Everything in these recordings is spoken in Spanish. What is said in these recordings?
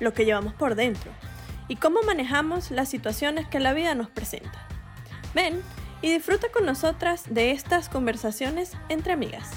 lo que llevamos por dentro y cómo manejamos las situaciones que la vida nos presenta. Ven y disfruta con nosotras de estas conversaciones entre amigas.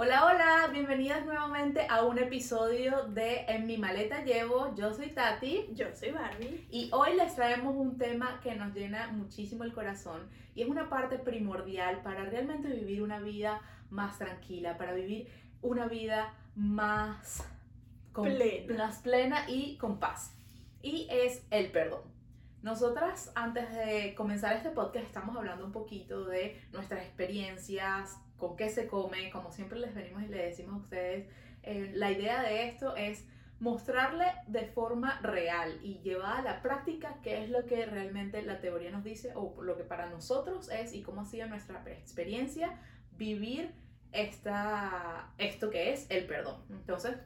Hola, hola, bienvenidas nuevamente a un episodio de En mi maleta llevo. Yo soy Tati. Yo soy Barbie. Y hoy les traemos un tema que nos llena muchísimo el corazón y es una parte primordial para realmente vivir una vida más tranquila, para vivir una vida más, plena. más plena y con paz. Y es el perdón. Nosotras, antes de comenzar este podcast, estamos hablando un poquito de nuestras experiencias, con qué se come, como siempre les venimos y le decimos a ustedes. Eh, la idea de esto es mostrarle de forma real y llevada a la práctica qué es lo que realmente la teoría nos dice o lo que para nosotros es y cómo ha sido nuestra experiencia vivir esta, esto que es el perdón. Entonces,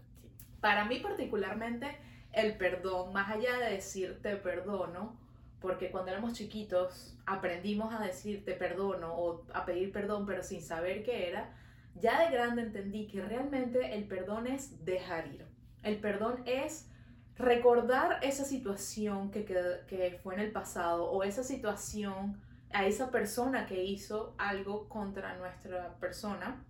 para mí particularmente, el perdón, más allá de decir te perdono, porque cuando éramos chiquitos aprendimos a decir te perdono o a pedir perdón, pero sin saber qué era, ya de grande entendí que realmente el perdón es dejar ir. El perdón es recordar esa situación que, que, que fue en el pasado o esa situación a esa persona que hizo algo contra nuestra persona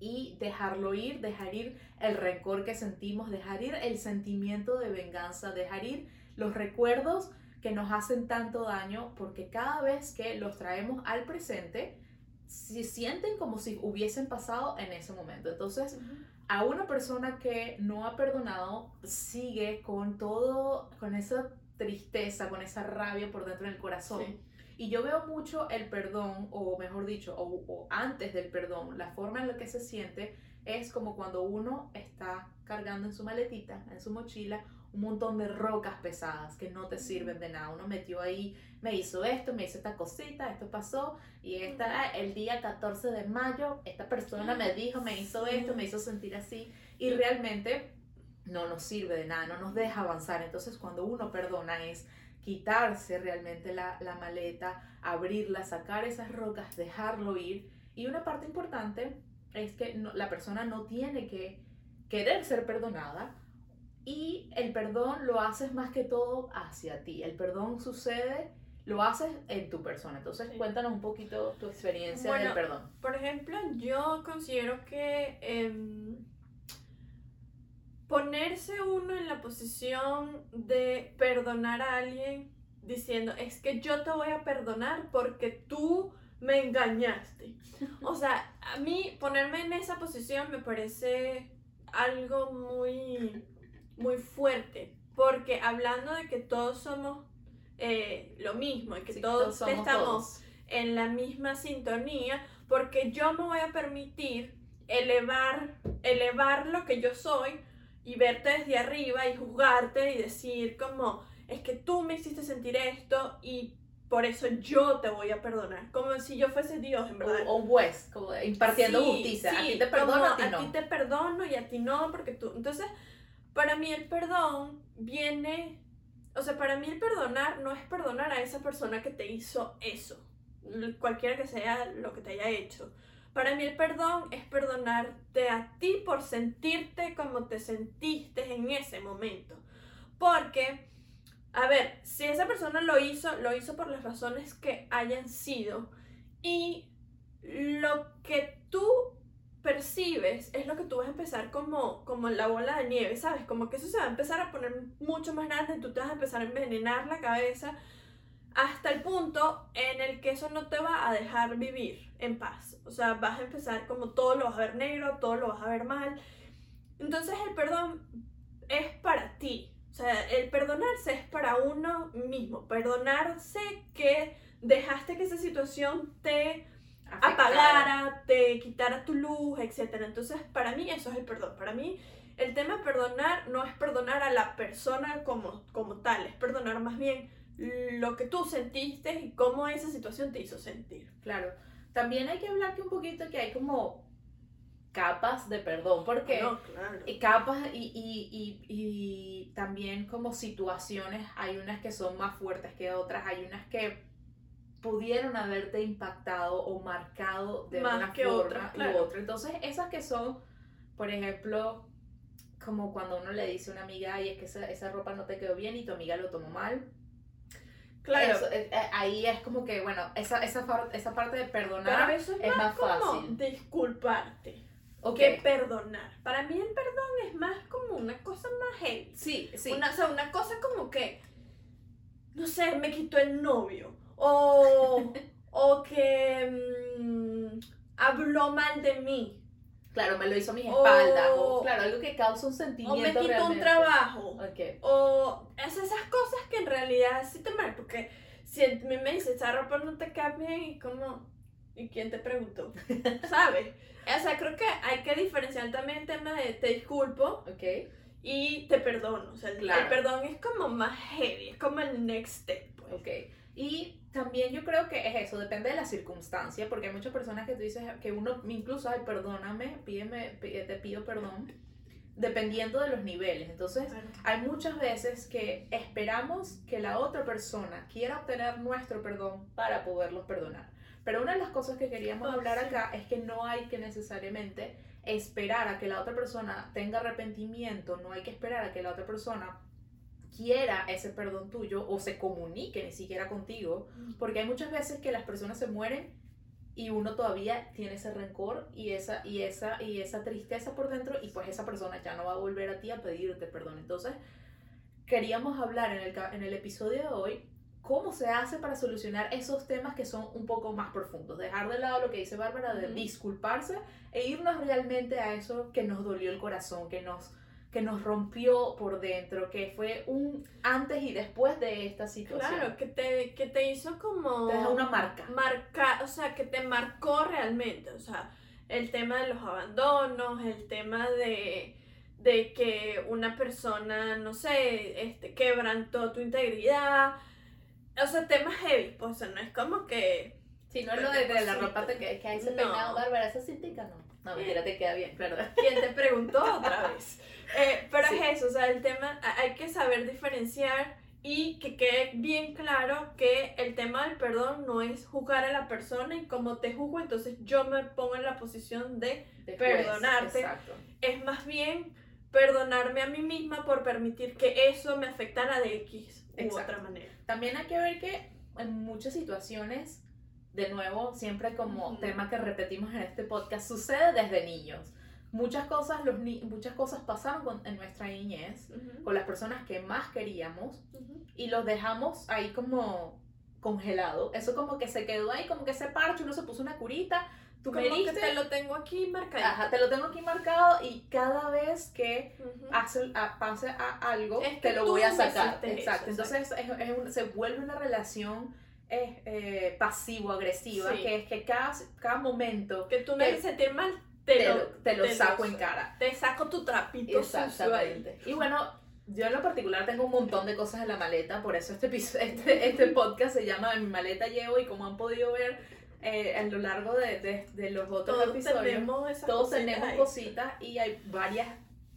y dejarlo ir, dejar ir el rencor que sentimos, dejar ir el sentimiento de venganza, dejar ir los recuerdos que nos hacen tanto daño porque cada vez que los traemos al presente, se sienten como si hubiesen pasado en ese momento. Entonces, a una persona que no ha perdonado sigue con todo, con esa tristeza, con esa rabia por dentro del corazón. Y yo veo mucho el perdón, o mejor dicho, o, antes del perdón, la forma en la que se siente es como cuando uno está cargando en su maletita, en su mochila, un montón de rocas pesadas que no te sirven de nada. Uno metió ahí, me hizo esto, me hizo esta cosita, esto pasó, y esta, el día 14 de mayo, esta persona me dijo, me hizo esto, me hizo sentir así, y realmente no nos sirve de nada, no nos deja avanzar. Entonces cuando uno perdona es quitarse realmente la, la maleta, abrirla, sacar esas rocas, dejarlo ir. Y una parte importante es que la persona no tiene que querer ser perdonada, y el perdón lo haces más que todo hacia ti. El perdón sucede, lo haces en tu persona. Entonces, cuéntanos un poquito tu experiencia del perdón. Por ejemplo, yo considero que em, ponerse uno en la posición de perdonar a alguien diciendo, es que yo te voy a perdonar porque tú me engañaste. O sea, a mí ponerme en esa posición me parece algo muy muy fuerte, porque hablando de que todos somos eh, lo mismo y que todos, estamos en la misma sintonía, porque yo me voy a permitir elevar, elevar lo que yo soy y verte desde arriba y juzgarte y decir como, es que tú me hiciste sentir esto y por eso yo te voy a perdonar. Como si yo fuese Dios, en verdad. O un juez, como impartiendo justicia. a ti te perdono, a ti no. A ti te perdono y a ti no, porque tú... Entonces, para mí el perdón viene, o sea, para mí el perdonar no es perdonar a esa persona que te hizo eso, cualquiera que sea lo que te haya hecho. Para mí el perdón es perdonarte a ti por sentirte como te sentiste en ese momento. Porque, a ver, si esa persona lo hizo, lo hizo por las razones que hayan sido. Y lo que tú percibes es lo que tú vas a empezar como, como la bola de nieve, ¿sabes? Como que eso se va a empezar a poner mucho más grande, tú te vas a empezar a envenenar la cabeza hasta el punto en el que eso no te va a dejar vivir en paz. O sea, vas a empezar como todo lo vas a ver negro, todo lo vas a ver mal. Entonces el perdón es para ti. O sea, el perdonarse es para uno mismo. Perdonarse que dejaste que esa situación te apagara, te quitara tu luz, etc. Entonces, para mí eso es el perdón. Para mí, el tema de perdonar no es perdonar a la persona como, como tal, es perdonar más bien lo que tú sentiste y cómo esa situación te hizo sentir. Claro. También hay que hablar que un poquito que hay como capas de perdón, porque No, claro. capas y, y, y, y también como situaciones, hay unas que son más fuertes que otras, hay unas que pudieron haberte impactado o marcado de Más una que forma otras, u claro. otra. Entonces, esas que son, por ejemplo, como cuando uno le dice a una amiga, ay, es que esa, esa ropa no te quedó bien y tu amiga lo tomó mal. Claro. Eso, eh, eh, ahí es como que, bueno, esa, esa, esa parte de Pero perdonar eso es, es más, más como fácil. disculparte Ok. que perdonar. Para mí el perdón es más como una cosa más heavy. Sí, sí. Una, o sea, una cosa como que, no sé, me quitó el novio. O, o que mm, habló mal de mí. Claro, me lo hizo a mis O- espaldas. O, claro, algo que causa un sentimiento O me quitó un realmente. trabajo. Ok. O es esas cosas que en realidad sí te marcan. Porque si a mí me dice, esa ropa no te cae bien, y como, ¿y quién te preguntó? ¿Sabes? O sea, creo que hay que diferenciar también el tema de te disculpo Ok. y te perdono. O sea, el- Claro. el perdón es como más heavy, es como el next step. Pues. Ok. Y también yo creo que es eso, depende de la circunstancia, porque hay muchas personas que tú dices que uno, incluso, ay, perdóname, pídeme, pí- te pido perdón, dependiendo de los niveles. Entonces, hay muchas veces que esperamos que la otra persona quiera obtener nuestro perdón para poderlos perdonar. Pero una de las cosas que queríamos Oh, hablar sí. acá es que no hay que necesariamente esperar a que la otra persona tenga arrepentimiento, no hay que esperar a que la otra persona quiera ese perdón tuyo o se comunique ni siquiera contigo, porque hay muchas veces que las personas se mueren y uno todavía tiene ese rencor y esa, y esa, y esa tristeza por dentro y pues esa persona ya no va a volver a ti a pedirte perdón. Entonces, queríamos hablar en el, en el episodio de hoy cómo se hace para solucionar esos temas que son un poco más profundos. Dejar de lado lo que dice Bárbara de disculparse e irnos realmente a eso que nos dolió el corazón, que nos que nos rompió por dentro, que fue un antes y después de esta situación. Claro, que te, que te hizo como... Te deja una marca. Marca, o sea, que te marcó realmente. O sea, el tema de los abandonos, el tema de, de que una persona, no sé, este, quebrantó tu integridad. O sea, temas heavy. Pues, o sea, no es como que... Si no es lo de, de la ropa te que, que ahí se No. peinado, Bárbara, esa cintica no. No, mentira, te queda bien, perdón. ¿Quién te preguntó otra vez? Eh, pero Sí. es eso, o sea, el tema, hay que saber diferenciar y que quede bien claro que el tema del perdón no es juzgar a la persona y como te juzgo, entonces yo me pongo en la posición de, Después, Perdonarte. Exacto. es más bien perdonarme a mí misma por permitir que eso me afectara de X u Exacto. otra manera. También hay que ver que en muchas situaciones, de nuevo, siempre como tema que repetimos en este podcast, sucede desde niños. Muchas cosas, los ni- muchas cosas pasaron con- en nuestra niñez con las personas que más queríamos y los dejamos ahí como congelado. Eso como que se quedó ahí, como que ese parche, uno se puso una curita, tú me Como que te lo tengo aquí marcado. ajá, te lo tengo aquí marcado y cada vez que Ujú. hace, a- pase a algo, Es que te lo voy a sacar. hiciste eso, Exacto. Entonces es- es se vuelve una relación eh, eh, pasivo-agresiva, Sí. que es que cada, cada momento Que tú me haces sentir mal, te, te, lo, te lo te saco lo- en cara. te saco tu trapito. Exactamente. Y bueno, yo en lo particular tengo un montón de cosas en la maleta, por eso este, este, este podcast se llama Mi maleta llevo y como han podido ver eh, a lo largo de, de- de los otros Todos episodios, tenemos esas todos cositas tenemos cositas y hay varias,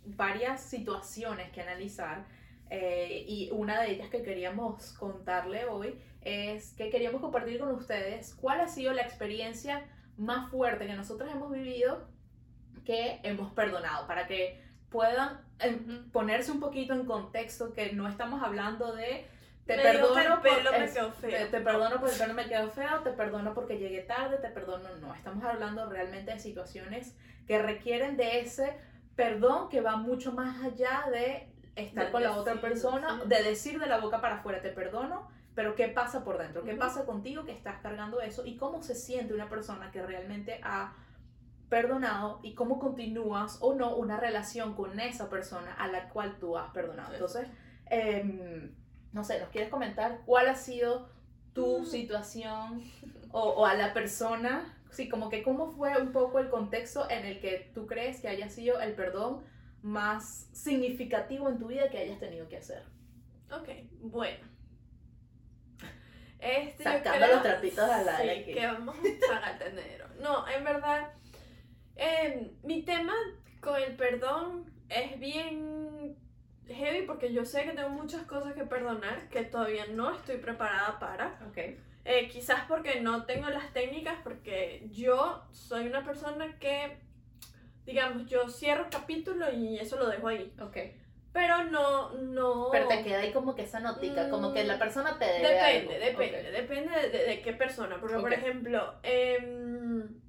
varias situaciones que analizar. Eh, y una de ellas que queríamos contarle hoy es que queríamos compartir con ustedes cuál ha sido la experiencia más fuerte que nosotros hemos vivido que hemos perdonado, para que puedan eh, ponerse un poquito en contexto que no estamos hablando de te Me perdono el pelo por- me feo. te, te perdono porque pelo me quedó feo, te perdono porque llegué tarde, te perdono no. Estamos hablando realmente de situaciones que requieren de ese perdón que va mucho más allá de estar De con la otra persona, sí. de decir de la boca para afuera te perdono, pero ¿qué pasa por dentro? ¿Qué Ujú. pasa contigo que estás cargando eso? ¿Y cómo se siente una persona que realmente ha perdonado y cómo continúas o no una relación con esa persona a la cual tú has perdonado? Entonces, em, no sé, ¿nos quieres comentar cuál ha sido tu Mm. situación o, o a la persona sí, como que cómo fue un poco el contexto en el que tú crees que haya sido el perdón más significativo en tu vida que hayas tenido que hacer. Ok, bueno. Este, Sacando creo- los trapitos al aire Sí, que vamos a sacar dinero. No, en verdad, eh, mi tema con el perdón es bien heavy porque yo sé que tengo muchas cosas que perdonar que todavía no estoy preparada para. Ok. Eh, quizás porque no tengo las técnicas, porque yo soy una persona que, digamos, yo cierro capítulo y eso lo dejo ahí. Ok. Pero no, no... Pero te queda ahí como que esa notica, como que la persona te debe Depende, algo. depende, Ok. depende de, de qué persona. Porque, por ejemplo, em,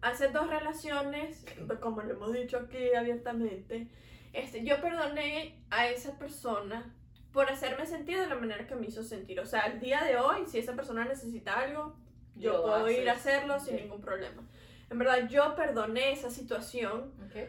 hace dos relaciones, como lo hemos dicho aquí abiertamente, este, yo perdoné a esa persona por hacerme sentir de la manera que me hizo sentir. O sea, al día de hoy, si esa persona necesita algo, yo puedo ir a hacerlo sin ningún problema. En verdad, yo perdoné esa situación, Ok.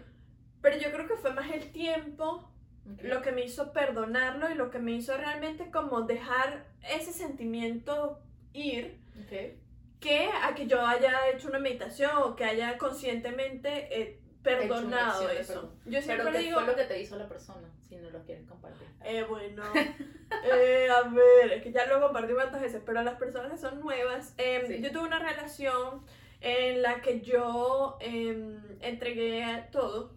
pero yo creo que fue más el tiempo Ok. lo que me hizo perdonarlo y lo que me hizo realmente como dejar ese sentimiento ir Ok. que a que yo haya hecho una meditación o que haya conscientemente eh, perdonado de eso. Yo siempre Pero ¿qué digo, fue lo que te hizo la persona? Si no lo quieres compartir. eh, bueno, eh, a ver, es que ya lo compartí tantas veces, pero las personas que son nuevas, eh, Sí. yo tuve una relación en la que yo eh, entregué todo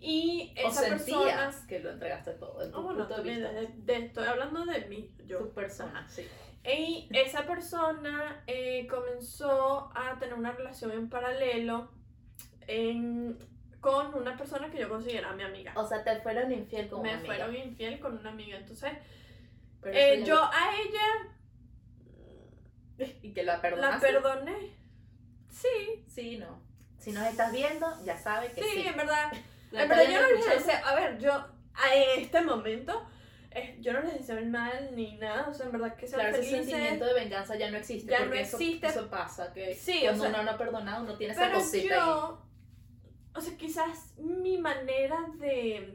y O esa persona... sentías que lo entregaste todo en tu Ah, bueno, punto de vista. de- de- estoy hablando de mí, yo. Tu persona, sí. Y esa persona eh, comenzó a tener una relación en paralelo en- con una persona que yo consideraba mi amiga. O sea, te fueron infiel con Me una amiga. fueron infiel con una amiga. Entonces, eh, yo a ella lo- Y que la la perdonaste. perdoné. Sí, Sí, no. Si nos estás viendo, ya sabes que sí, sí. en verdad. La En verdad yo no les deseo, a ver, yo a este momento, eh, yo no les deseo el mal ni nada. O sea, en verdad que sean Claro, ese felices. sentimiento de venganza ya no existe. Ya no porque eso, existe. eso pasa. Que Sí, o cuando sea, uno no ha perdonado, uno tiene esa Pero cosita ahí. yo, o sea, quizás mi manera de,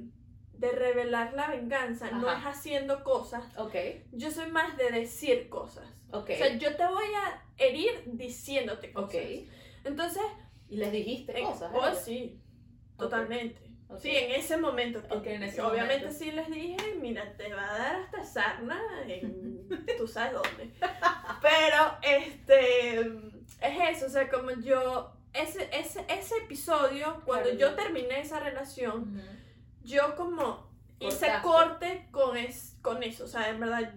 de revelar la venganza no es haciendo cosas, Ok, yo soy más de decir cosas. ok. O sea, yo te voy a herir diciéndote cosas. Entonces, y les dijiste en- cosas. oh, ¿eh? sí, totalmente. Sí, en ese momento. en ese obviamente momento. sí les dije, mira, te va a dar hasta sarna en tú sabes dónde. Pero, este, es eso, o sea, como yo, ese, ese, ese episodio, cuando Claro. yo terminé esa relación. Yo como hice Cortaste. corte con, es, con eso, o sea, en verdad,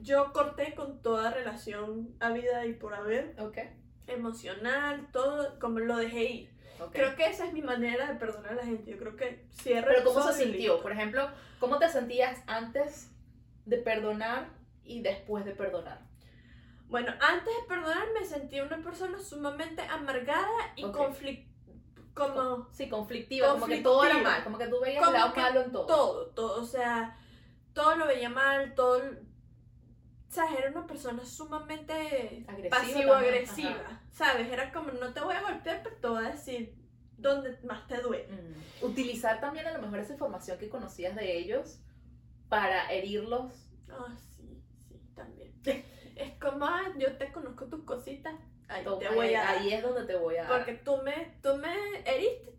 yo corté con toda relación habida y por haber, Ok. emocional, todo, como lo dejé ir. ok. Creo que esa es mi manera de perdonar a la gente. Yo creo que cierro Pero ¿cómo se sintió? listo. Por ejemplo, ¿cómo te sentías antes de perdonar y después de perdonar? Bueno, antes de perdonar me sentí una persona sumamente amargada y Ok. conflict como Sí, conflictiva, como que todo era mal, como que tú veías el lado malo en todo. todo, todo, o sea, todo lo veía mal, todo, o sea, era una persona sumamente Agresiva pasivo-agresiva. ¿sabes? Era como, no te voy a golpear, pero te voy a decir dónde más te duele. Mm. Utilizar también a lo mejor esa información que conocías de ellos para herirlos. Ah, sí, sí, también. es como, ah, yo te conozco tus cositas, ahí te voy a... ahí es donde te voy a dar. Porque tú me, tú me heriste,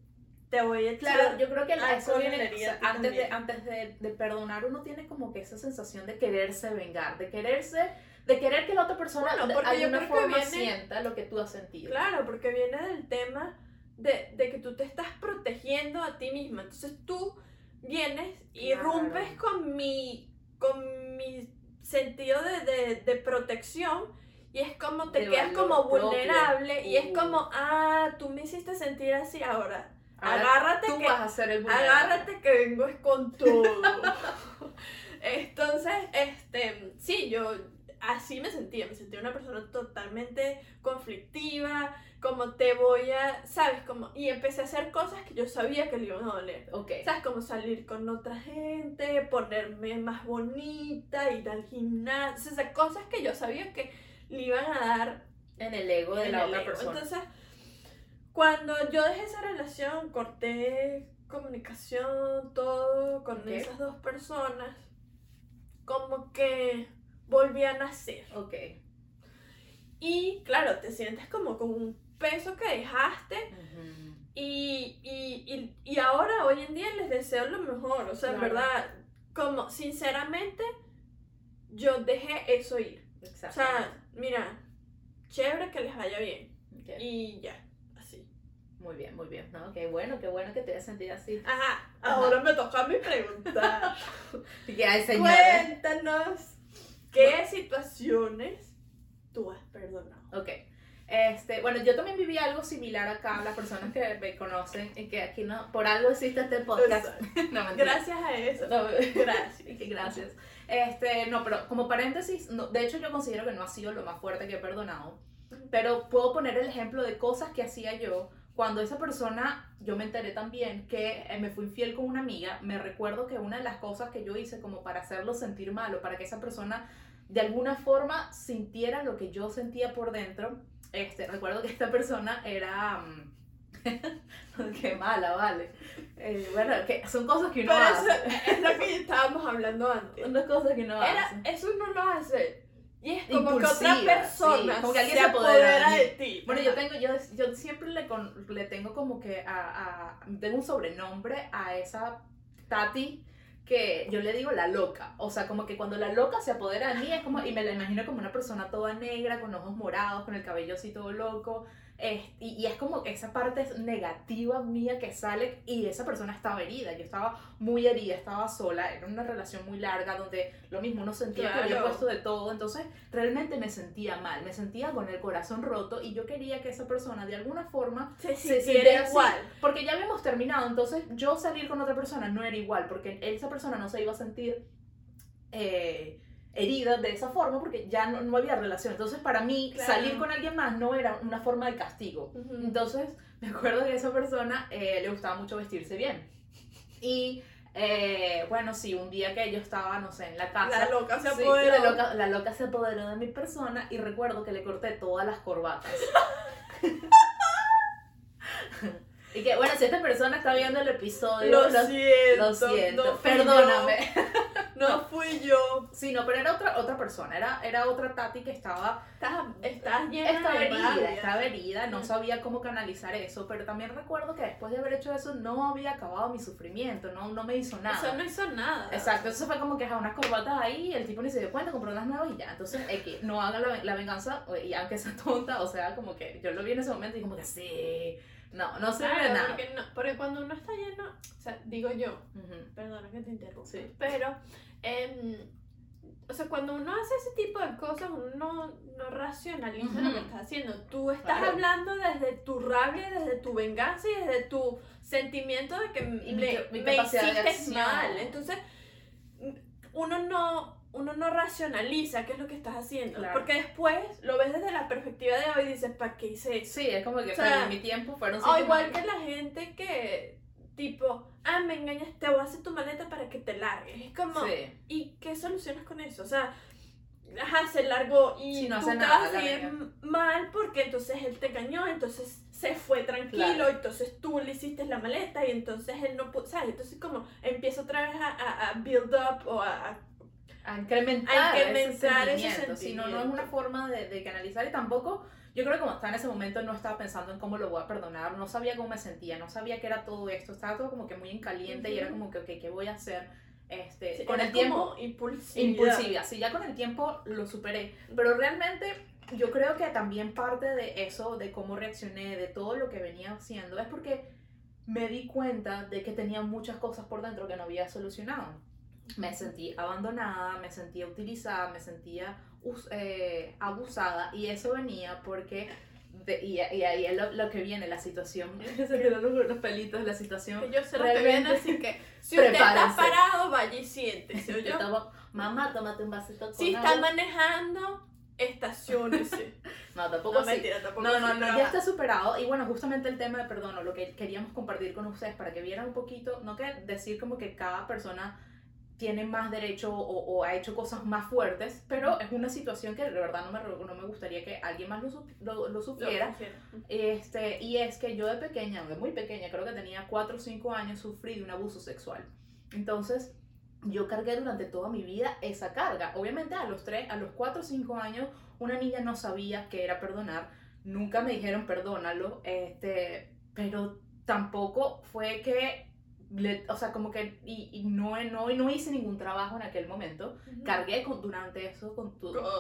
te voy a echar. Claro, yo creo que la- eso viene, o sea, antes, de, antes de, de perdonar uno tiene como que esa sensación de quererse vengar, de quererse, de querer que la otra persona Bueno, de porque yo alguna creo que forma viene- sienta lo que tú has sentido. Claro, porque viene del tema de, de que tú te estás protegiendo a ti misma. Entonces tú vienes y Claro. rompes con mi, con mi sentido de, de, de protección y es como te quedas como propio. vulnerable y es Uh. como, ah, tú me hiciste sentir así ahora. Ahora agárrate tú que, vas a ser el vulnerable. agárrate que vengo es con todo. Entonces, este, sí, yo así me sentía, me sentía una persona totalmente conflictiva, como te voy a, ¿sabes? Como, y empecé a hacer cosas que yo sabía que le iban a doler. Ok. ¿Sabes? Como salir con otra gente, ponerme más bonita, ir al gimnasio, o sea, cosas que yo sabía que le iban a dar En el ego de en la otra ego. persona. Entonces, cuando yo dejé esa relación, corté comunicación, todo con esas dos personas, como que volví a nacer. ok. Y claro, te sientes como con un peso que dejaste y, y, y, y ahora, hoy en día, les deseo lo mejor. O sea, en Claro. verdad, como sinceramente, yo dejé eso ir. O Exacto. sea, mira, chévere que les vaya bien. Y ya, así. Muy bien, muy bien. ¿no? Qué bueno, qué bueno que te hayas sentido así. Ajá, Ajá. ahora me toca a mí preguntar. Que hay señores. Cuéntanos, ¿qué situaciones tú has perdonado? Ok. Este, bueno, yo también viví algo similar acá, las personas que me conocen, y que aquí no, por algo existe este podcast. no. Gracias a eso. No, Gracias. gracias. Este, no, pero como paréntesis, de hecho yo considero que no ha sido lo más fuerte que he perdonado, pero puedo poner el ejemplo de cosas que hacía yo cuando esa persona, yo me enteré también que eh, me fui infiel con una amiga, me recuerdo que una de las cosas que yo hice como para hacerlo sentir mal o para que esa persona de alguna forma sintiera lo que yo sentía por dentro, este, recuerdo que esta persona era... mm, qué mala, vale. Eh, bueno, que son cosas que uno Pero hace. eso es lo que estábamos hablando antes. Unas cosas que no Era, hace. eso uno lo hace. Y es como que otra persona sí, como que alguien se se apodera apodera de de ti. Bueno, yo tengo, yo, yo siempre le, con- le tengo como que a, a- tengo un sobrenombre a esa Tati que yo le digo la loca. O sea, como que cuando la loca se apodera de mí es como, y me la imagino como una persona toda negra, con ojos morados, con el cabello así todo loco. Es- y, y es como esa parte negativa mía que sale y esa persona estaba herida. Yo estaba muy herida, estaba sola, era una relación muy larga donde lo mismo uno sentía que había Claro. puesto de todo. Entonces, realmente me sentía mal, me sentía con el corazón roto y yo quería que esa persona de alguna forma se se sintiera igual. porque ya habíamos terminado, entonces yo salir con otra persona no era igual, porque esa persona no se iba a sentir eh, herida de esa forma porque ya no, no había relación. Entonces para mí Claro. salir con alguien más no era una forma de castigo. Ujú. Entonces me acuerdo que a esa persona eh, le gustaba mucho vestirse bien. Y eh, bueno, sí, un día que yo estaba, no sé, en la casa. La loca se Sí, apoderó. la, loca, la loca se apoderó de mi persona y recuerdo que le corté todas las corbatas. y que, bueno, si esta persona está viendo el episodio, Lo lo, siento. lo siento, no perdóname. yo, no fui yo. Sí, no, pero era otra, otra persona, era, era otra Tati que estaba, Estás, estás llena estaba de herida, rabia. estaba herida, no sabía cómo canalizar eso, pero también recuerdo que después de haber hecho eso no había acabado mi sufrimiento, no, no me hizo nada. Eso no hizo nada. Exacto, eso fue como que a unas corbatas ahí, el tipo ni se dio cuenta, compró unas nuevas y ya. Entonces, X, no haga la, la venganza, y aunque sea tonta, o sea, como que yo lo vi en ese momento y como que sí, no, no sirve Claro, nada. porque, no, porque cuando uno está lleno, o sea, digo yo, Ujú, perdona que te interrumpa, Sí. pero, em, o sea, cuando uno hace ese tipo de cosas, uno no, racionaliza lo que está haciendo. Tú estás Claro. hablando desde tu rabia, desde tu venganza y desde tu sentimiento de que Y le- mi me hiciste mal. Entonces, uno no, uno no racionaliza qué es lo que estás haciendo. Claro. Porque después lo ves desde la perspectiva de hoy y dices, ¿para qué hice eso? Sí, es como que O sea, perdí mi tiempo, fueron O igual que la gente que, tipo, ah, me engañas, te voy a hacer tu maleta para que te largues. Es como, Sí, ¿y qué solucionas con eso? O sea, ajá, se largó y Sí, no tú hace nada, mal porque entonces él te engañó, entonces se fue tranquilo, Claro. entonces tú le hiciste la maleta y entonces él no pudo, ¿sabes? Entonces como empieza otra vez a, a- a build up o a... a- a incrementar, A incrementar ese ese sentimiento. Si no, no es sentimiento. una forma de, de canalizar y tampoco, yo creo que como estaba en ese momento no estaba pensando en cómo lo voy a perdonar, no sabía cómo me sentía, no sabía qué era todo esto, estaba todo como que muy en caliente y era como que, ok, ¿qué voy a hacer? Este, sí, con el tiempo, como impulsividad. impulsividad. Sí, ya con el tiempo lo superé. Pero realmente yo creo que también parte de eso, de cómo reaccioné, de todo lo que venía haciendo, es porque me di cuenta de que tenía muchas cosas por dentro que no había solucionado. Me sentí abandonada, me sentía utilizada, me sentía eh, abusada y eso venía porque... de- y, y ahí es lo, lo que viene, la situación. Se quedaron los, los pelitos, la situación. Que yo se lo viendo, Realmente. así que si usted está parado, vaya y siéntese. Yo ¿oyó? estaba, mamá, tómate un vasito con Si agua". está manejando, estacionese. No, tampoco No, mentira, tampoco No, no, no, ya está superado. Y bueno, justamente el tema de perdono, lo que queríamos compartir con ustedes para que vieran un poquito, no que decir como que cada persona tiene más derecho o, o ha hecho cosas más fuertes, pero es una situación que de verdad no me, no me gustaría que alguien más lo, lo, lo sufriera. Este, y es que yo de pequeña, de muy pequeña, creo que tenía 4 o 5 años, sufrí de un abuso sexual. Entonces, yo cargué durante toda mi vida esa carga. Obviamente a los 3, a los 4 o 5 años, una niña no sabía qué era perdonar. Nunca me dijeron perdónalo, este, pero tampoco fue que, o sea, como que, y, no, no, no hice ningún trabajo en aquel momento. Cargué con, durante eso con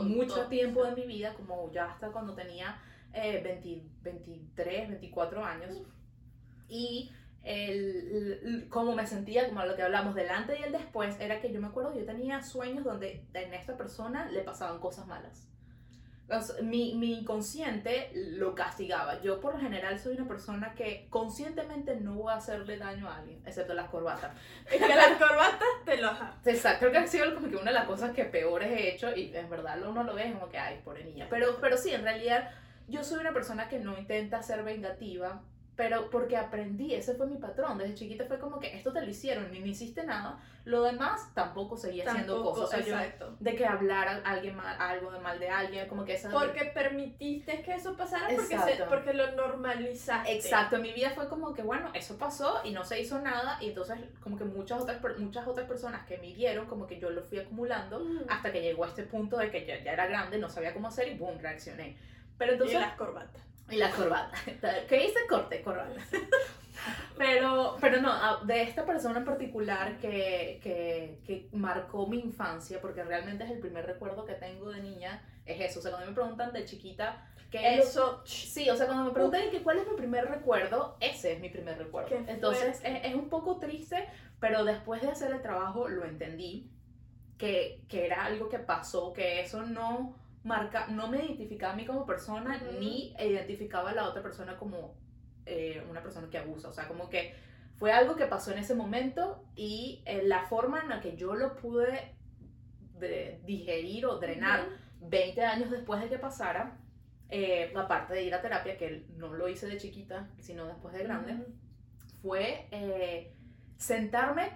mucho tiempo de mi vida, como ya hasta cuando tenía 20, 23, 24 años. Y el, cómo me sentía, como lo que hablamos delante y el después, era que yo me acuerdo, yo tenía sueños donde en esta persona le pasaban cosas malas. Mi, mi inconsciente lo castigaba. Yo por lo general soy una persona que conscientemente no voy a hacerle daño a alguien, excepto las corbatas. Es que las corbatas te lo Exacto, creo que ha sido como que una de las cosas que peores he hecho y en verdad uno lo ve como que, ay, pobre niña. Pero, pero sí, en realidad yo soy una persona que no intenta ser vengativa, pero porque aprendí, ese fue mi patrón. Desde chiquita fue como que esto te lo hicieron, ni me hiciste nada. Lo demás tampoco seguía haciendo cosas. de que hablar alguien mal, algo de mal de alguien, como que esa. Porque permitiste que eso pasara porque, porque lo normalizaste. Exacto, en mi vida fue como que, bueno, eso pasó y no se hizo nada. Y entonces, como que muchas otras, muchas otras personas que me vieron, como que yo lo fui acumulando mm. hasta que llegó a este punto de que ya, ya era grande, no sabía cómo hacer y boom, reaccioné. Pero entonces. Y las corbatas. Y la corbata. ¿Qué hice? Corte, corbata. Pero, pero no, de esta persona en particular que, que, que, marcó mi infancia, porque realmente es el primer recuerdo que tengo de niña, es eso. O sea, cuando me preguntan de chiquita, ¿qué eso? sí, o sea, cuando me preguntan que cuál es mi primer recuerdo, ese es mi primer recuerdo. Entonces, es, es, un poco triste, pero después de hacer el trabajo lo entendí, que, que era algo que pasó, que eso no marca, no me identificaba a mí como persona, ni identificaba a la otra persona como eh, una persona que abusa. O sea, como que fue algo que pasó en ese momento y eh, la forma en la que yo lo pude digerir o drenar 20 años después de que pasara, eh, aparte de ir a terapia, que no lo hice de chiquita, sino después de grande, fue sentarme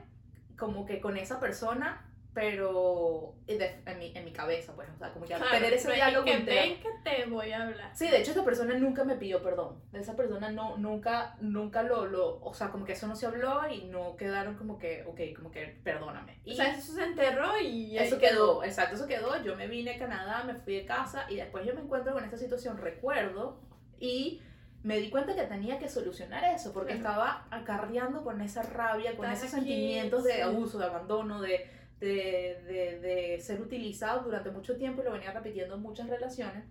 como que con esa persona pero en mi, en mi cabeza, pues, o sea, como que tener ese diálogo que ven que te voy a hablar. Sí, de hecho esa persona nunca me pidió perdón, esa persona no, nunca, nunca lo, lo, o sea, como que eso no se habló y no quedaron como que, ok, como que perdóname. Y o sea, eso se enterró y... Eso quedó, exacto, eso quedó, yo me vine a Canadá, me fui de casa y después yo me encuentro con esta situación, recuerdo, y me di cuenta que tenía que solucionar eso, porque estaba acarreando con esa rabia, con esos sentimientos de abuso, de abandono, de de, de, de, ser utilizado durante mucho tiempo y lo venía repitiendo en muchas relaciones.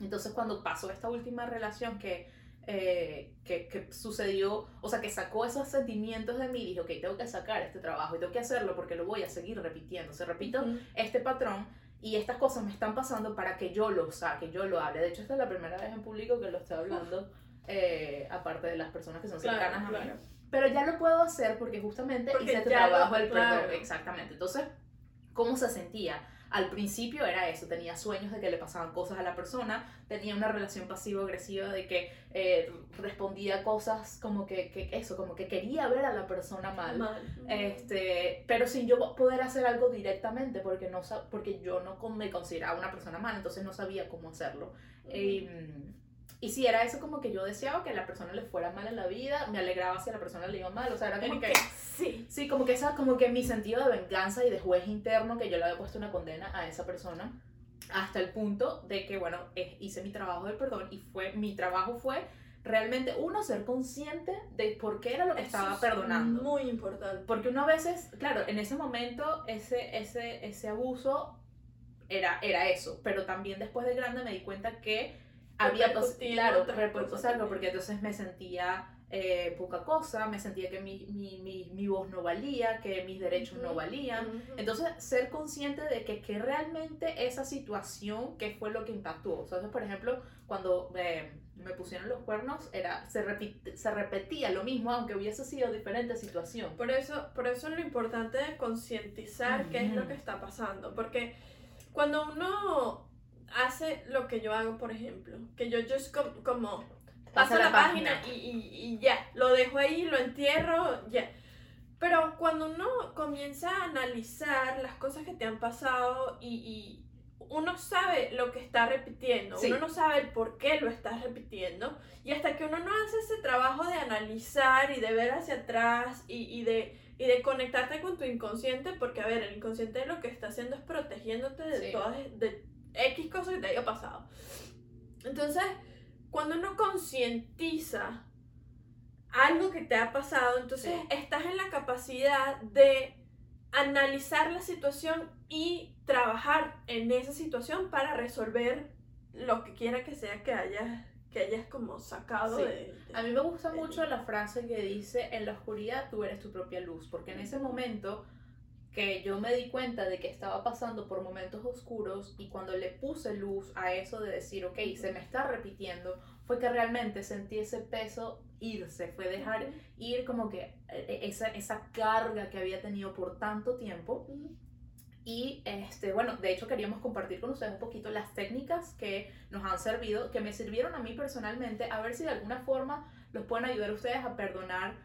Entonces cuando pasó esta última relación que, eh, que, que, sucedió, o sea, que sacó esos sentimientos de mí, dije, ok, tengo que sacar este trabajo y tengo que hacerlo porque lo voy a seguir repitiendo. Se repito este patrón y estas cosas me están pasando para que yo lo saque, yo lo hable. De hecho, esta es la primera vez en público que lo estoy hablando, eh, aparte de las personas que son cercanas a mí. Pero ya lo puedo hacer porque justamente hice este trabajo el perdón. Exactamente. Entonces, ¿cómo se sentía? Al principio era eso, tenía sueños de que le pasaban cosas a la persona, tenía una relación pasivo-agresiva de que eh, respondía cosas como que, que, eso, como que quería ver a la persona mal, Este, pero sin yo poder hacer algo directamente porque, no, porque yo no me consideraba una persona mal, entonces no sabía cómo hacerlo. Y si era eso como que yo deseaba que a la persona le fuera mal en la vida, me alegraba si a la persona le iba mal, o sea, era como que, sí. Sí, como que esa como que mi sentido de venganza y de juez interno que yo le había puesto una condena a esa persona hasta el punto de que bueno, hice mi trabajo del perdón y fue mi trabajo fue realmente uno ser consciente de por qué era lo que estaba perdonando. Muy importante. Porque uno a veces, claro, en ese momento ese ese ese abuso era era eso, pero también después de grande me di cuenta que había claro, algo porque entonces me sentía eh, poca cosa, me sentía que mi, mi, mi, mi, voz no valía, que mis derechos no valían. Entonces, ser consciente de que, que, realmente esa situación, ¿qué fue lo que impactó? Sea, por ejemplo, cuando eh, me pusieron los cuernos, era, se, se repetía lo mismo, aunque hubiese sido diferente situación. Por eso, por eso es lo importante concientizar qué es lo que está pasando, porque cuando uno hace lo que yo hago, por ejemplo. Que yo just como, paso la, página, Y, y, ya, lo dejo ahí, lo entierro, ya. Pero cuando uno comienza a analizar las cosas que te han pasado y, uno sabe lo que está repitiendo, Sí. uno no sabe el por qué lo estás repitiendo, y hasta que uno no hace ese trabajo de analizar y de ver hacia atrás y, y de, y de conectarte con tu inconsciente, porque a ver, el inconsciente lo que está haciendo es protegiéndote de Sí. todas, de X cosas que te haya pasado. Entonces, cuando uno concientiza algo que te ha pasado, entonces Sí. estás en la capacidad de analizar la situación y trabajar en esa situación para resolver lo que quiera que sea que hayas que hayas como sacado Sí. de, de- A mí me gusta mucho la frase que dice, en la oscuridad tú eres tu propia luz, porque en ese momento que yo me di cuenta de que estaba pasando por momentos oscuros y cuando le puse luz a eso de decir, ok, se me está repitiendo, fue que realmente sentí ese peso irse, fue dejar ir como que eh, esa, esa carga que había tenido por tanto tiempo. Y este, bueno, de hecho queríamos compartir con ustedes un poquito las técnicas que nos han servido, que me sirvieron a mí personalmente, a ver si de alguna forma los pueden ayudar a ustedes a perdonar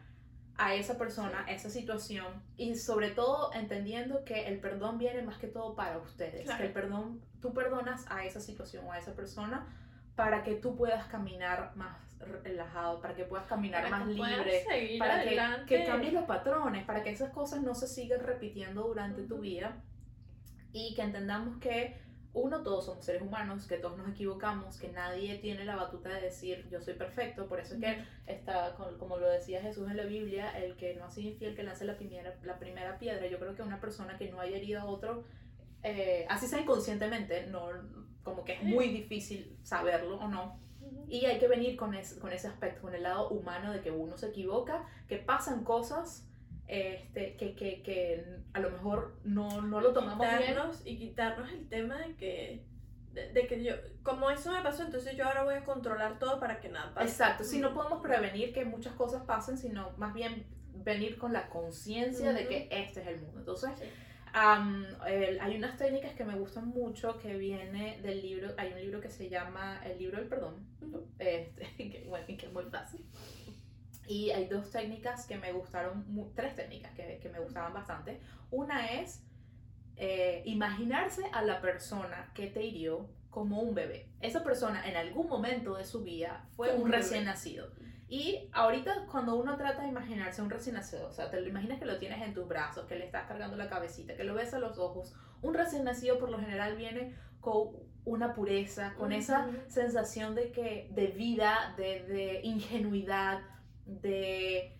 a esa persona, a esa situación y sobre todo entendiendo que el perdón viene más que todo para ustedes, Claro. que el perdón, tú perdonas a esa situación o a esa persona para que tú puedas caminar más relajado, para que puedas caminar Para más libre, para que, que cambies los patrones, para que esas cosas no se sigan repitiendo durante tu vida y que entendamos que uno, todos somos seres humanos, que todos nos equivocamos, que nadie tiene la batuta de decir yo soy perfecto, por eso es que está, como lo decía Jesús en la Biblia, el que no ha sido infiel, que lance la primera, la primera piedra. Yo creo que una persona que no haya herido a otro, eh, así sea inconscientemente, no, como que es muy difícil saberlo o no. Y hay que venir con, ese con ese aspecto, con el lado humano de que uno se equivoca, que pasan cosas este, que, que, que a lo mejor no, no lo tomamos bien. quitarnos, y quitarnos el tema de que de, de que yo como eso me pasó entonces yo ahora voy a controlar todo para que nada pase Exacto, si no podemos prevenir que muchas cosas pasen, sino más bien venir con la conciencia de que este es el mundo. Entonces, Sí. am, el- hay unas técnicas que me gustan mucho que viene del libro, hay un libro que se llama El libro del perdón, Ujú. este, que, bueno, que es muy fácil. Y hay dos técnicas que me gustaron, tres técnicas que, que me gustaban bastante. Una es eh, imaginarse a la persona que te hirió como un bebé. Esa persona en algún momento de su vida fue un bebé. recién nacido. Y ahorita cuando uno trata de imaginarse a un recién nacido, o sea, te lo imaginas que lo tienes en tus brazos, que le estás cargando la cabecita, que lo ves a los ojos, un recién nacido por lo general viene con una pureza, con esa Ujú. sensación de que de vida, de, de ingenuidad, de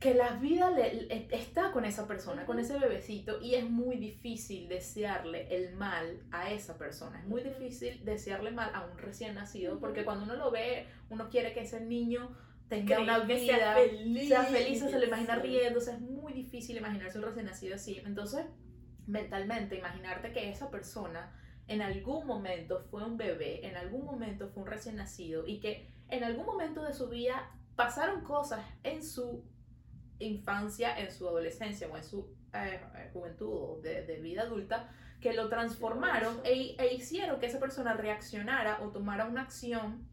que la vida le- le- está con esa persona, con ese bebecito, y es muy difícil desearle el mal a esa persona. Es muy difícil desearle mal a un recién nacido, porque cuando uno lo ve, uno quiere que ese niño tenga una vida, sea feliz, sea feliz, se lo imagina riéndose, es muy difícil imaginarse un recién nacido así. Entonces, mentalmente, imaginarte que esa persona en algún momento fue un bebé, en algún momento fue un recién nacido y que en algún momento de su vida pasaron cosas en su infancia, en su adolescencia o en su eh, eh, juventud o de, de vida adulta que lo transformaron e, e hicieron que esa persona reaccionara o tomara una acción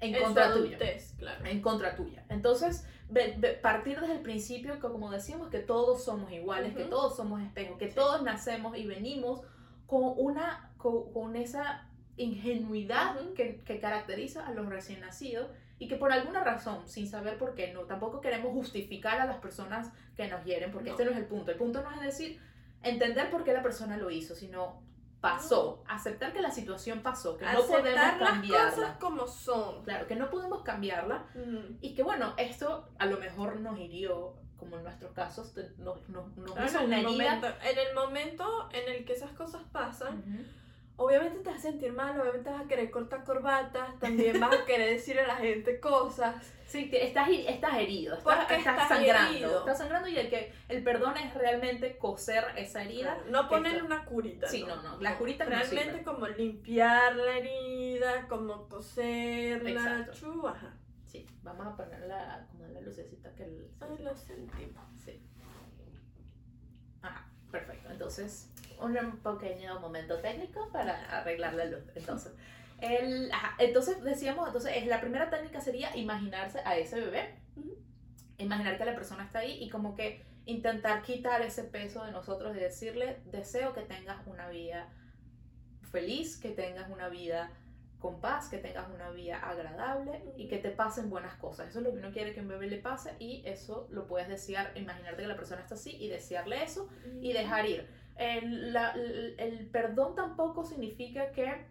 en, contra tuya adultez, claro. en contra tuya. Entonces, ve- ve- partir desde el principio, que como decimos, que todos somos iguales, que todos somos espejos, que Sí. todos nacemos y venimos con una con, con esa ingenuidad que, que caracteriza a los recién nacidos y que por alguna razón, sin saber por qué, no, tampoco queremos justificar a las personas que nos hieren, porque No. este no es el punto. El punto no es decir entender por qué la persona lo hizo, sino pasó, aceptar que la situación pasó, que no podemos Aceptar las cambiarla. cosas como son. Claro, que no podemos cambiarla Ujú. y que bueno, esto a lo mejor nos hirió, como en nuestros casos, nos, nos, nos Claro, hizo en, una el herida. momento, en el momento en el que esas cosas pasan, Ujú. Obviamente te vas a sentir mal, obviamente vas a querer cortar corbatas, también vas a querer decirle a la gente cosas. Sí, estás, estás herido, estás, estás estás sangrando. herido. Estás sangrando y el que el perdón es realmente coser esa herida. Claro, no ponerle una curita. Sí, no, no, las curitas no Realmente como limpiar la herida, como coserla. Ajá. Sí, vamos a ponerla como la lucecita que el... Ay, lo sentimos. Sí. Ajá, perfecto. Entonces, un pequeño momento técnico para arreglar la luz. Entonces, el, ajá, entonces decíamos, entonces es, la primera técnica sería imaginarse a ese bebé, imaginar que la persona está ahí y como que intentar quitar ese peso de nosotros y decirle, deseo que tengas una vida feliz, que tengas una vida con paz, que tengas una vida agradable y que te pasen buenas cosas. Eso es lo que uno quiere que un bebé le pase y eso lo puedes desear, imaginarte que la persona está así y desearle eso y dejar ir. El, la- el- el perdón tampoco significa que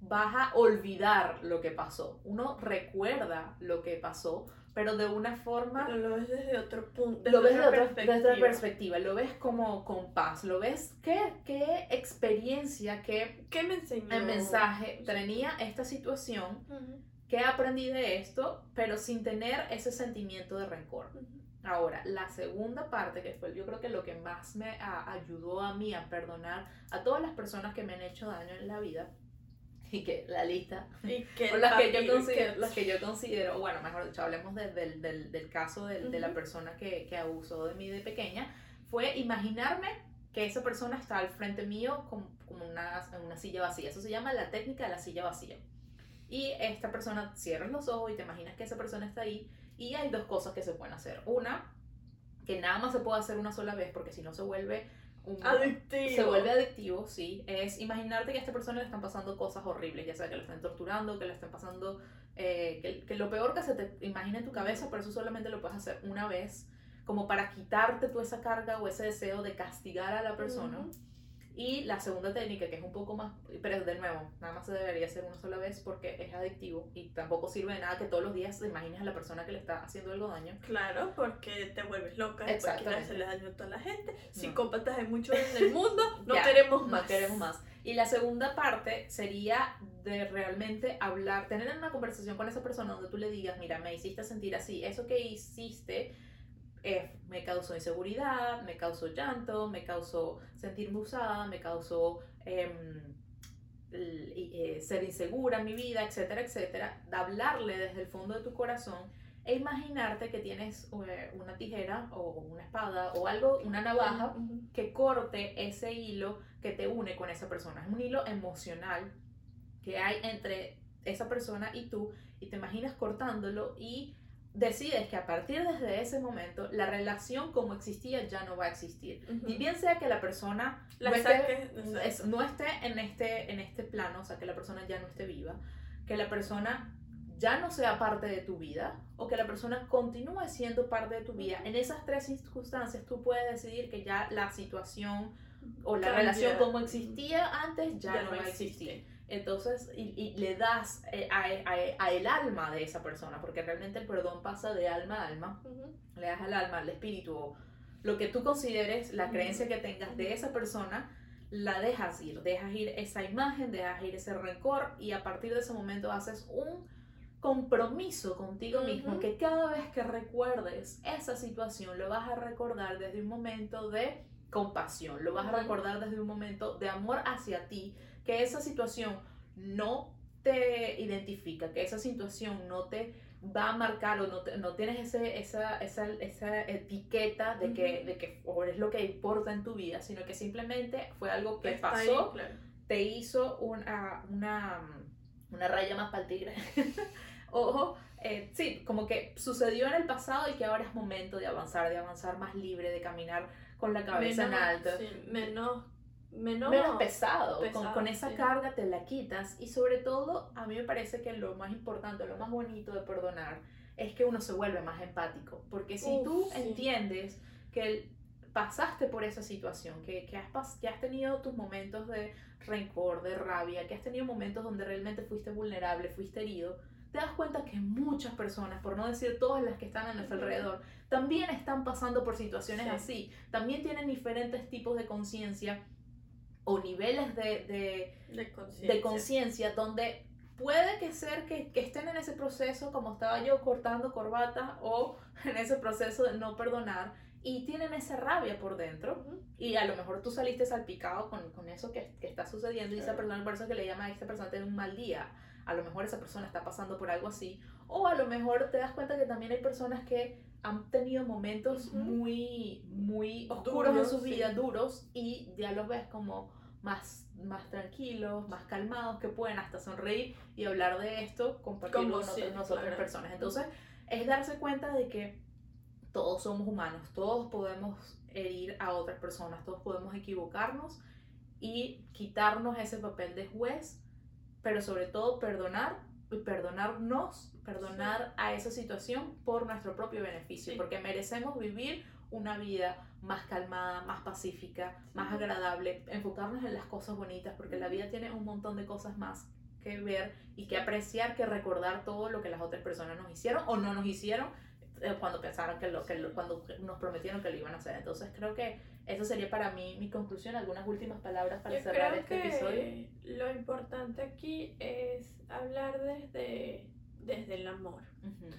vas a olvidar lo que pasó. Uno recuerda lo que pasó, pero de una forma Pero lo ves desde otro punto. lo ves de otra desde otra perspectiva, lo ves como con paz, lo ves qué, qué experiencia, qué ¿Qué me enseñó? el mensaje tenía esta situación, Ujú, qué aprendí de esto, pero sin tener ese sentimiento de rencor. Ahora, la segunda parte, que fue yo creo que lo que más me a- ayudó a mí a perdonar a todas las personas que me han hecho daño en la vida, y que la lista Y que o las que, yo considero, que- las que yo considero, bueno, mejor dicho, hablemos de- del, del, del caso de, de la persona que, que abusó de mí de pequeña, fue imaginarme que esa persona está al frente mío como, como una, una silla vacía. Eso se llama la técnica de la silla vacía. Y esta persona, cierras los ojos y te imaginas que esa persona está ahí. Y hay dos cosas que se pueden hacer. Una, que nada más se puede hacer una sola vez, porque si no se vuelve un, Adictivo. se vuelve adictivo, sí. Es imaginarte que a esta persona le están pasando cosas horribles, ya sea que le estén torturando, que le estén pasando, eh, que, que lo peor que se te imagine en tu cabeza, pero eso solamente lo puedes hacer una vez, como para quitarte tú esa carga o ese deseo de castigar a la persona. Y la segunda técnica, que es un poco más, pero de nuevo, nada más se debería hacer una sola vez porque es adictivo y tampoco sirve de nada que todos los días te imagines a la persona que le está haciendo algo daño. Claro, porque te vuelves loca, después quieres Exactamente. hacerle daño a toda la gente. Psicópatas hay muchos en el mundo, no Ya, queremos más. No queremos más. Y la segunda parte sería de realmente hablar, tener una conversación con esa persona donde tú le digas, mira, me hiciste sentir así, eso que hiciste eh, me causó inseguridad, me causó llanto, me causó sentirme usada, me causó em, eh, ser insegura en mi vida, etcétera, etcétera. De hablarle desde el fondo de tu corazón e imaginarte que tienes eh, una tijera o una espada o algo, una navaja que corte ese hilo que te une con esa persona. Es un hilo emocional que hay entre esa persona y tú y te imaginas cortándolo y decides que a partir desde ese momento la relación como existía ya no va a existir. Y bien sea que la persona La no, esté, saques, es- no esté en este, en este plano, o sea, que la persona ya no esté viva, que la persona ya no sea parte de tu vida o que la persona continúe siendo parte de tu vida. En esas tres circunstancias tú puedes decidir que ya la situación o la Cambia. relación como existía antes ya, Ya no no va a existir. Entonces, y, y le das eh, a, a- a el alma de esa persona, porque realmente el perdón pasa de alma a alma. Le das al alma, al espíritu, o lo que tú consideres, la creencia que tengas de esa persona, la dejas ir, dejas ir esa imagen, dejas ir ese rencor y a partir de ese momento haces un compromiso contigo mismo que cada vez que recuerdes esa situación lo vas a recordar desde un momento de compasión, lo vas a recordar desde un momento de amor hacia ti, que esa situación no te identifica, que esa situación no te va a marcar o no, te- no tienes ese, esa, esa, esa etiqueta de que, de que o es lo que importa en tu vida, sino que simplemente fue algo que Está ahí, pasó, claro. te hizo una, una, una raya más para el tigre. o, eh, sí, como que sucedió en el pasado y que ahora es momento de avanzar, de avanzar más libre, de caminar con la cabeza en alto sí, menos, menos, menos pesado, con, pesado, con esa sí. carga te la quitas y sobre todo a mí me parece que lo más importante, lo más bonito de perdonar es que uno se vuelve más empático, porque si Uf, tú sí. entiendes que pasaste por esa situación, que, que, has, que has tenido tus momentos de rencor, de rabia, que has tenido momentos donde realmente fuiste vulnerable, fuiste herido, te das cuenta que muchas personas, por no decir todas las que están a nuestro alrededor, también están pasando por situaciones Sí. así, también tienen diferentes tipos de conciencia o niveles de, de, de conciencia. de conciencia donde puede que ser que, que estén en ese proceso como estaba yo cortando corbata o en ese proceso de no perdonar y tienen esa rabia por dentro y a lo mejor tú saliste salpicado con, con eso que, que está sucediendo y esa Claro. persona, por eso que le llama a esta persona tiene un mal día, a lo mejor esa persona está pasando por algo así o a lo mejor te das cuenta que también hay personas que han tenido momentos Ujú. muy, muy oscuros Duros, en su sí. vida, duros, y ya los ves como más, más tranquilos, más calmados, que pueden hasta sonreír y hablar de esto, compartirlo con sí, claro. personas. Entonces, es darse cuenta de que todos somos humanos, todos podemos herir a otras personas, todos podemos equivocarnos y quitarnos ese papel de juez, pero sobre todo perdonar y perdonarnos, perdonar a esa situación por nuestro propio beneficio, Sí. porque merecemos vivir una vida más calmada, más pacífica, más agradable, enfocarnos en las cosas bonitas, porque la vida tiene un montón de cosas más que ver y que apreciar que recordar todo lo que las otras personas nos hicieron o no nos hicieron eh, cuando pensaron que lo que lo- cuando nos prometieron que lo iban a hacer. Entonces creo que eso sería para mí mi conclusión, algunas últimas palabras para Yo cerrar creo este que episodio. lo importante aquí es hablar desde, desde el amor. Ujú.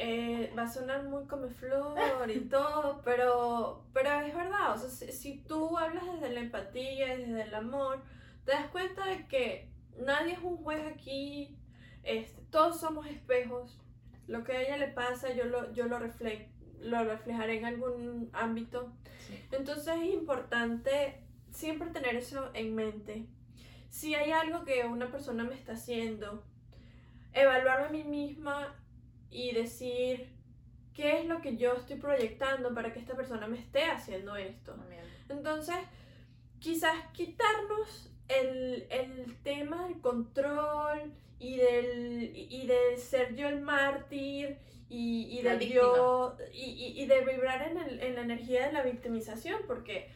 Eh, va a sonar muy como flor y todo, pero, pero es verdad, o sea, si, si tú hablas desde la empatía, desde el amor, te das cuenta de que nadie es un juez aquí, este, todos somos espejos, lo que a ella le pasa yo lo, yo lo, refle- lo reflejaré en algún ámbito, Sí. entonces es importante siempre tener eso en mente. Si hay algo que una persona me está haciendo, evaluarme a mí misma y decir qué es lo que yo estoy proyectando para que esta persona me esté haciendo esto. Entonces, quizás quitarnos el, el tema del control y del y de ser yo el mártir y, y La de yo y, y- y de vibrar en, el- en la energía de la victimización porque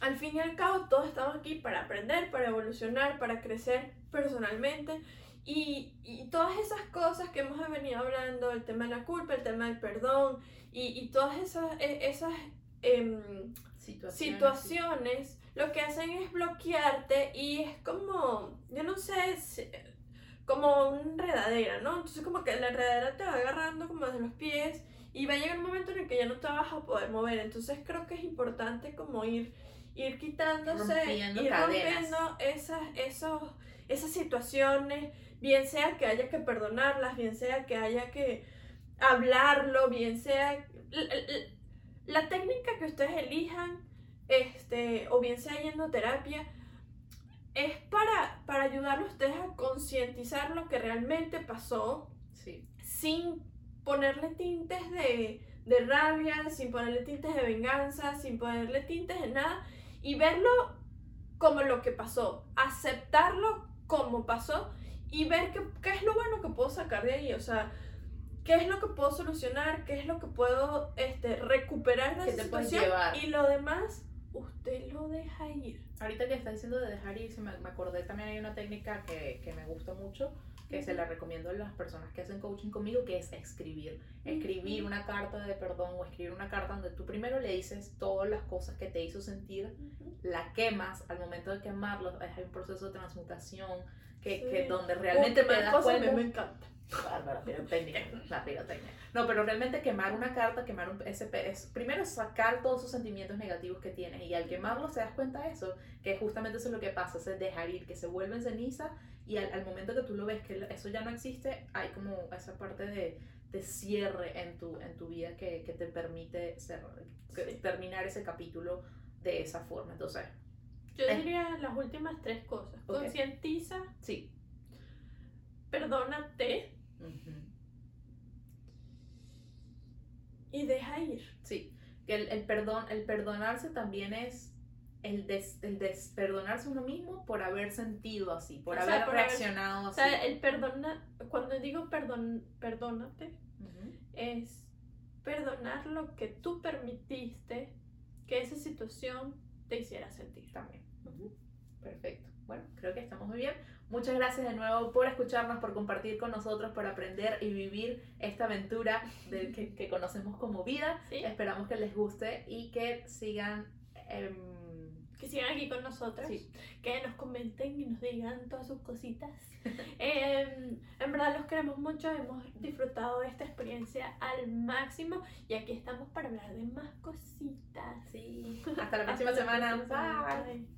al fin y al cabo todos estamos aquí para aprender, para evolucionar, para crecer personalmente y, y todas esas cosas que hemos venido hablando, el tema de la culpa, el tema del perdón y, y todas esas, e- esas em, Situaciones. situaciones lo que hacen es bloquearte y es como, yo no sé, como una enredadera, ¿no? Entonces como que la enredadera te va agarrando como desde los pies y va a llegar un momento en el que ya no te vas a poder mover. Entonces creo que es importante como ir, ir quitándose, Rompiendo ir rompiendo esas, esos, esas situaciones, bien sea que haya que perdonarlas, bien sea que haya que hablarlo, bien sea la técnica que ustedes elijan, este, o bien sea yendo a terapia, es para, para ayudarlo a ustedes a concientizar lo que realmente pasó Sí. sin ponerle tintes de, de rabia, sin ponerle tintes de venganza, sin ponerle tintes de nada y verlo como lo que pasó, aceptarlo como pasó y ver qué, qué es lo bueno que puedo sacar de ahí, o sea, qué es lo que puedo solucionar, qué es lo que puedo este, recuperar de ¿Qué esa situación y lo demás usted lo deja ir. Ahorita que estás diciendo de dejar ir, se me, me acordé también hay una técnica que, que me gusta mucho, que se la recomiendo a las personas que hacen coaching conmigo, que es escribir. Escribir Ujú. una carta de perdón o escribir una carta donde tú primero le dices todas las cosas que te hizo sentir, la quemas, al momento de quemarlo, hay un proceso de transmutación que, que donde realmente te quemar das cosas mí me encanta. Bárbara, pirotecnia, la pirotecnia. No, pero realmente quemar una carta, quemar un pe- es primero sacar todos esos sentimientos negativos que tienes y al quemarlos te das cuenta de eso, que justamente eso es lo que pasa, es dejar ir, que se vuelven ceniza y al, al momento que tú lo ves que eso ya no existe, hay como esa parte de, de cierre en tu, en tu vida que, que te permite ser, que- terminar ese capítulo de esa forma. Entonces, Yo diría las últimas tres cosas. Concientiza, sí. perdónate y deja ir. Sí, que el, el perdón, el perdonarse también es el, des, el desperdonarse uno mismo por haber sentido así, por O sea, haber reaccionado O así. sea, el perdona, cuando digo perdón, perdónate, es perdonar lo que tú permitiste que esa situación te hiciera sentir. También. Perfecto. Bueno, creo que estamos muy bien. Muchas gracias de nuevo por escucharnos, por compartir con nosotros, por aprender y vivir esta aventura que, que conocemos como vida. ¿Sí? Esperamos que les guste y que sigan... em, Que sigan aquí con nosotros, Sí. que nos comenten y nos digan todas sus cositas. Em, en verdad los queremos mucho, hemos disfrutado de esta experiencia al máximo y aquí estamos para hablar de más cositas. sí. Hasta la próxima Hasta la semana. próxima semana. Bye. Bye.